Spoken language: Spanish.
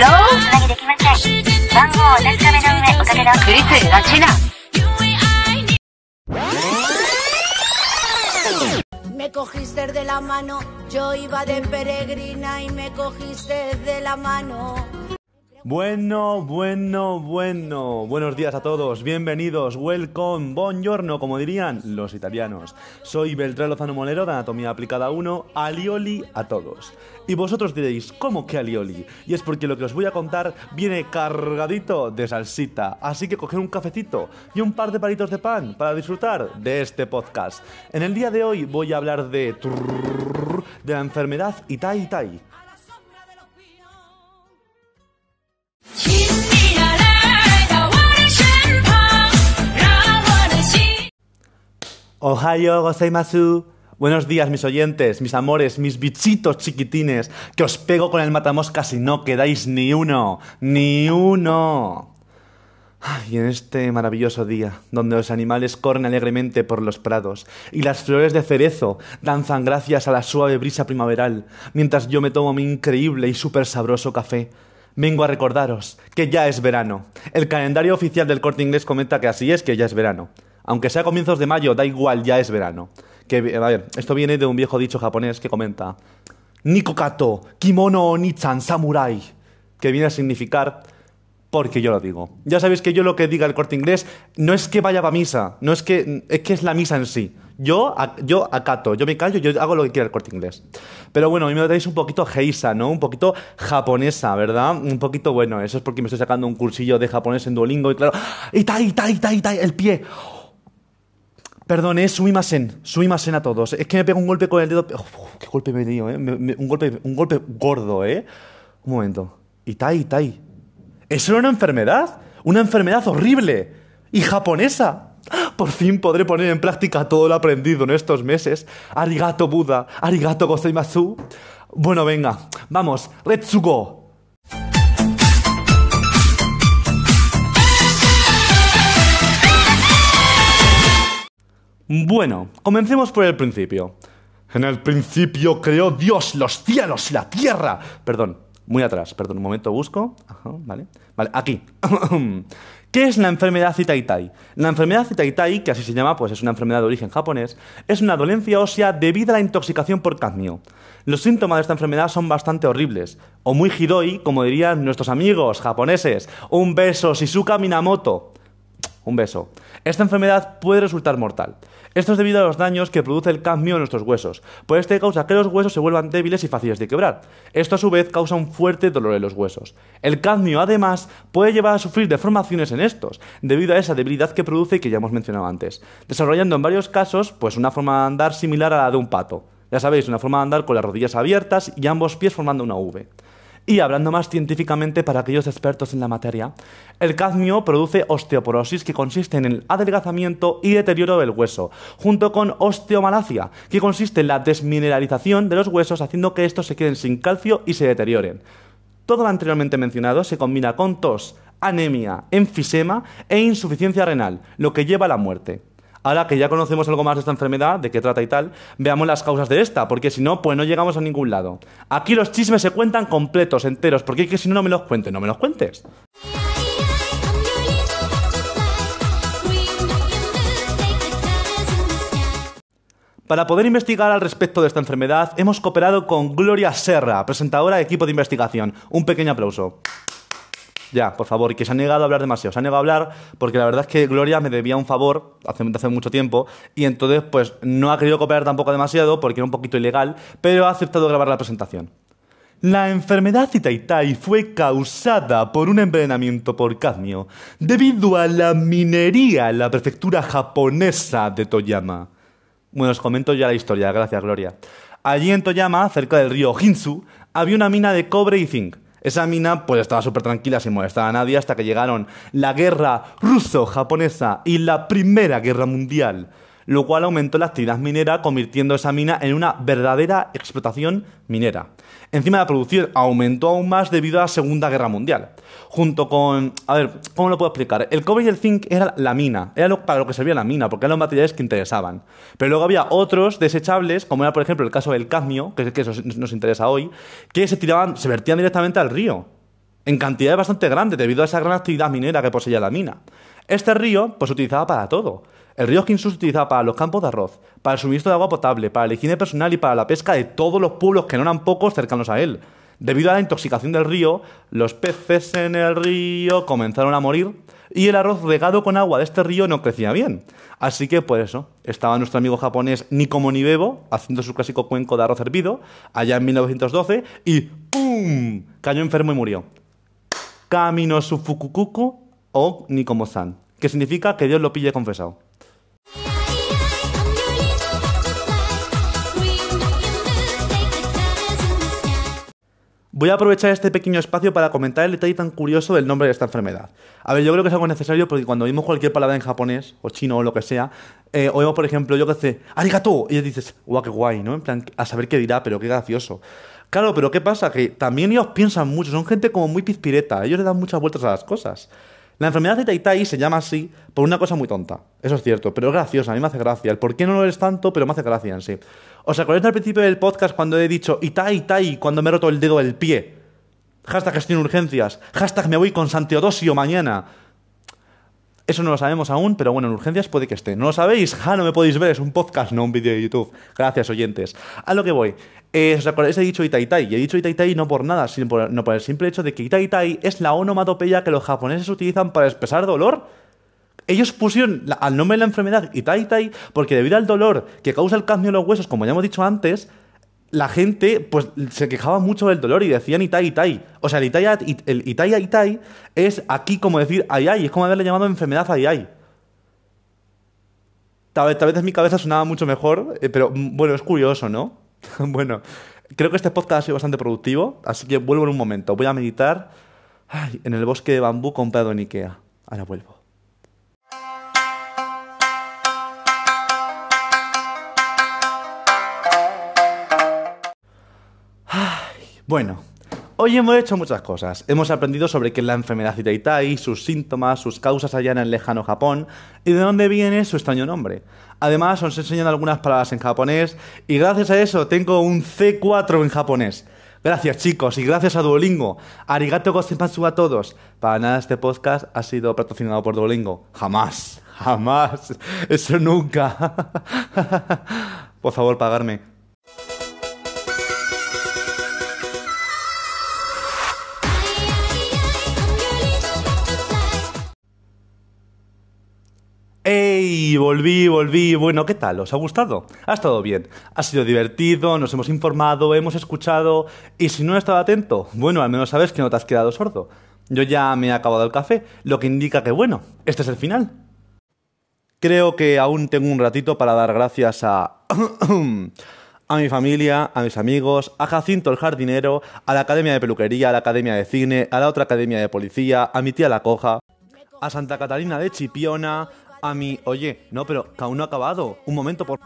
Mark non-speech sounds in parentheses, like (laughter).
つなぎできません番号をお確かめの上おかけのクリスラチナ Me cogiste de la mano, yo iba de peregrina y me cogiste de la mano. Bueno, bueno, bueno. Buenos días a todos, bienvenidos, welcome, buongiorno, como dirían los italianos. Soy Beltrán Lozano Molero de Anatomía Aplicada 1, alioli a todos. Y vosotros diréis, ¿cómo que alioli? Y es porque lo que os voy a contar viene cargadito de salsita. Así que coger un cafecito y un par de palitos de pan para disfrutar de este podcast. En el día de hoy voy a hablar de... de la enfermedad Itai Itai. Ohio gozaimasu. Buenos días, mis oyentes, mis amores, mis bichitos chiquitines, que os pego con el matamoscas y no quedáis ni uno, ni uno. Y en este maravilloso día, donde los animales corren alegremente por los prados y las flores de cerezo danzan gracias a la suave brisa primaveral, mientras yo me tomo mi increíble y súper sabroso café, vengo a recordaros que ya es verano. El calendario oficial del corte inglés comenta que así es, que ya es verano. Aunque sea comienzos de mayo, da igual, ya es verano. Que, a ver, esto viene de un viejo dicho japonés que comenta Nikokato, kimono onichan samurai, que viene a significar porque yo lo digo. Ya sabéis que yo lo que diga el corte inglés no es que vaya a misa, no es que es que es la misa en sí. Yo, a- yo acato, yo me callo, yo hago lo que quiera el corte inglés. Pero bueno, a mí me dais un poquito geisa, ¿no? Un poquito japonesa, ¿verdad? Un poquito bueno, eso es porque me estoy sacando un cursillo de japonés en Duolingo y claro, itai, itai, itai, itai, el pie. Perdón, es sumimasen, sumimasen a todos. Es que me pego un golpe con el dedo. Uf, qué golpe me dio, ¿eh? Un, golpe, un golpe gordo, ¿eh? Un momento. Itai, Itai. ¿Eso una enfermedad? Una enfermedad horrible y japonesa. Por fin podré poner en práctica todo lo aprendido en estos meses. Arigato Buda, arigato gozaimasu. Bueno, venga, vamos, Retsugo. Bueno, comencemos por el principio. En el principio creó Dios los cielos y la tierra. Perdón, muy atrás, perdón, un momento busco. Ajá, vale. Vale, aquí. (clears throat) ¿Qué es la enfermedad Itaitai? La enfermedad Itaitai, que así se llama, pues es una enfermedad de origen japonés, es una dolencia ósea debido a la intoxicación por cadmio. Los síntomas de esta enfermedad son bastante horribles, o muy hiroi, como dirían nuestros amigos japoneses. Un beso, Shizuka Minamoto. Un beso. Esta enfermedad puede resultar mortal. Esto es debido a los daños que produce el cadmio en nuestros huesos. Por este causa que los huesos se vuelvan débiles y fáciles de quebrar. Esto a su vez causa un fuerte dolor en los huesos. El cadmio además puede llevar a sufrir deformaciones en estos, debido a esa debilidad que produce y que ya hemos mencionado antes, desarrollando en varios casos pues una forma de andar similar a la de un pato. Ya sabéis, una forma de andar con las rodillas abiertas y ambos pies formando una V. Y hablando más científicamente para aquellos expertos en la materia, el cadmio produce osteoporosis que consiste en el adelgazamiento y deterioro del hueso, junto con osteomalacia, que consiste en la desmineralización de los huesos haciendo que estos se queden sin calcio y se deterioren. Todo lo anteriormente mencionado se combina con tos, anemia, enfisema e insuficiencia renal, lo que lleva a la muerte. Ahora que ya conocemos algo más de esta enfermedad, de qué trata y tal, veamos las causas de esta, porque si no, pues no llegamos a ningún lado. Aquí los chismes se cuentan completos, enteros, porque es que si no, no me los cuentes, no me los cuentes. Para poder investigar al respecto de esta enfermedad, hemos cooperado con Gloria Serra, presentadora de equipo de investigación. Un pequeño aplauso. Ya, por favor, y que se ha negado a hablar demasiado. Se ha negado a hablar porque la verdad es que Gloria me debía un favor hace, hace mucho tiempo y entonces pues no ha querido cooperar tampoco demasiado porque era un poquito ilegal, pero ha aceptado grabar la presentación. La enfermedad Itaitai fue causada por un envenenamiento por cadmio debido a la minería en la prefectura japonesa de Toyama. Bueno, os comento ya la historia, gracias Gloria. Allí en Toyama, cerca del río Hinsu, había una mina de cobre y zinc. Esa mina pues estaba súper tranquila sin molestar a nadie hasta que llegaron la guerra ruso-japonesa y la Primera Guerra Mundial, lo cual aumentó la actividad minera convirtiendo esa mina en una verdadera explotación minera. Encima la producción aumentó aún más debido a la Segunda Guerra Mundial. Junto con... A ver, ¿cómo lo puedo explicar? El cobre y el zinc era la mina, era para lo que servía la mina, porque eran los materiales que interesaban. Pero luego había otros desechables, como era por ejemplo el caso del cadmio, que es el que nos interesa hoy, que se tiraban, se vertían directamente al río. en cantidades bastante grandes debido a esa gran actividad minera que poseía la mina. Este río pues se utilizaba para todo. El río Kinsu se utilizaba para los campos de arroz, para el suministro de agua potable, para la higiene personal y para la pesca de todos los pueblos que no eran pocos cercanos a él. Debido a la intoxicación del río, los peces en el río comenzaron a morir y el arroz regado con agua de este río no crecía bien. Así que, pues eso, estaba nuestro amigo japonés Nikomo Nibebo haciendo su clásico cuenco de arroz hervido allá en 1912 y ¡pum! cayó enfermo y murió. Camino su Fukukuku o Nikomo-san, que significa que Dios lo pille confesado. Voy a aprovechar este pequeño espacio para comentar el detalle tan curioso del nombre de esta enfermedad. A ver, yo creo que es algo necesario porque cuando oímos cualquier palabra en japonés, o chino, o lo que sea, eh, oímos, por ejemplo, yo que sé, arigato, y dices, guau, qué guay, ¿no? En plan, a saber qué dirá, pero qué gracioso. Claro, pero ¿qué pasa? Que también ellos piensan mucho, son gente como muy pizpireta, ellos le dan muchas vueltas a las cosas. La enfermedad de Tai se llama así por una cosa muy tonta. Eso es cierto, pero es graciosa, a mí me hace gracia. El por qué no lo eres tanto, pero me hace gracia en sí. ¿Os acordáis al principio del podcast cuando he dicho Itai, Itai, cuando me he roto el dedo del pie? Hashtag en urgencias. Hashtag me voy con Santeodosio mañana. Eso no lo sabemos aún, pero bueno, en urgencias puede que esté. ¿No lo sabéis? Ja, no me podéis ver, es un podcast, no un vídeo de YouTube. Gracias, oyentes. A lo que voy. Eh, ¿Os acordáis? He dicho Itaitai. Y he dicho Itaitai no por nada, sino por, no por el simple hecho de que Itaitai es la onomatopeya que los japoneses utilizan para expresar dolor. Ellos pusieron al nombre de la enfermedad Itaitai porque debido al dolor que causa el cambio de los huesos, como ya hemos dicho antes, la gente pues se quejaba mucho del dolor y decían Itai Itai. O sea, el Itai el Itai Itai es aquí como decir ay ay, es como haberle llamado enfermedad ay ay. Tal vez, tal vez en mi cabeza sonaba mucho mejor, eh, pero mm, bueno, es curioso, ¿no? (laughs) bueno, creo que este podcast ha sido bastante productivo, así que vuelvo en un momento. Voy a meditar ay, en el bosque de bambú comprado en Ikea. Ahora vuelvo. Bueno, hoy hemos hecho muchas cosas. Hemos aprendido sobre qué es la enfermedad Itaitai, sus síntomas, sus causas allá en el lejano Japón y de dónde viene su extraño nombre. Además, os he enseñado algunas palabras en japonés y gracias a eso tengo un C4 en japonés. Gracias chicos y gracias a Duolingo. Arigato gozaimasu a todos. Para nada este podcast ha sido patrocinado por Duolingo. Jamás, jamás. Eso nunca. (laughs) por favor, pagarme. ¡Ey! Volví, volví. Bueno, ¿qué tal? ¿Os ha gustado? Ha estado bien. Ha sido divertido, nos hemos informado, hemos escuchado. Y si no he estado atento, bueno, al menos sabes que no te has quedado sordo. Yo ya me he acabado el café, lo que indica que, bueno, este es el final. Creo que aún tengo un ratito para dar gracias a. (coughs) a mi familia, a mis amigos, a Jacinto el jardinero, a la academia de peluquería, a la academia de cine, a la otra academia de policía, a mi tía la coja, a Santa Catalina de Chipiona, a mi... Oye, no, pero que aún no ha acabado. Un momento, por...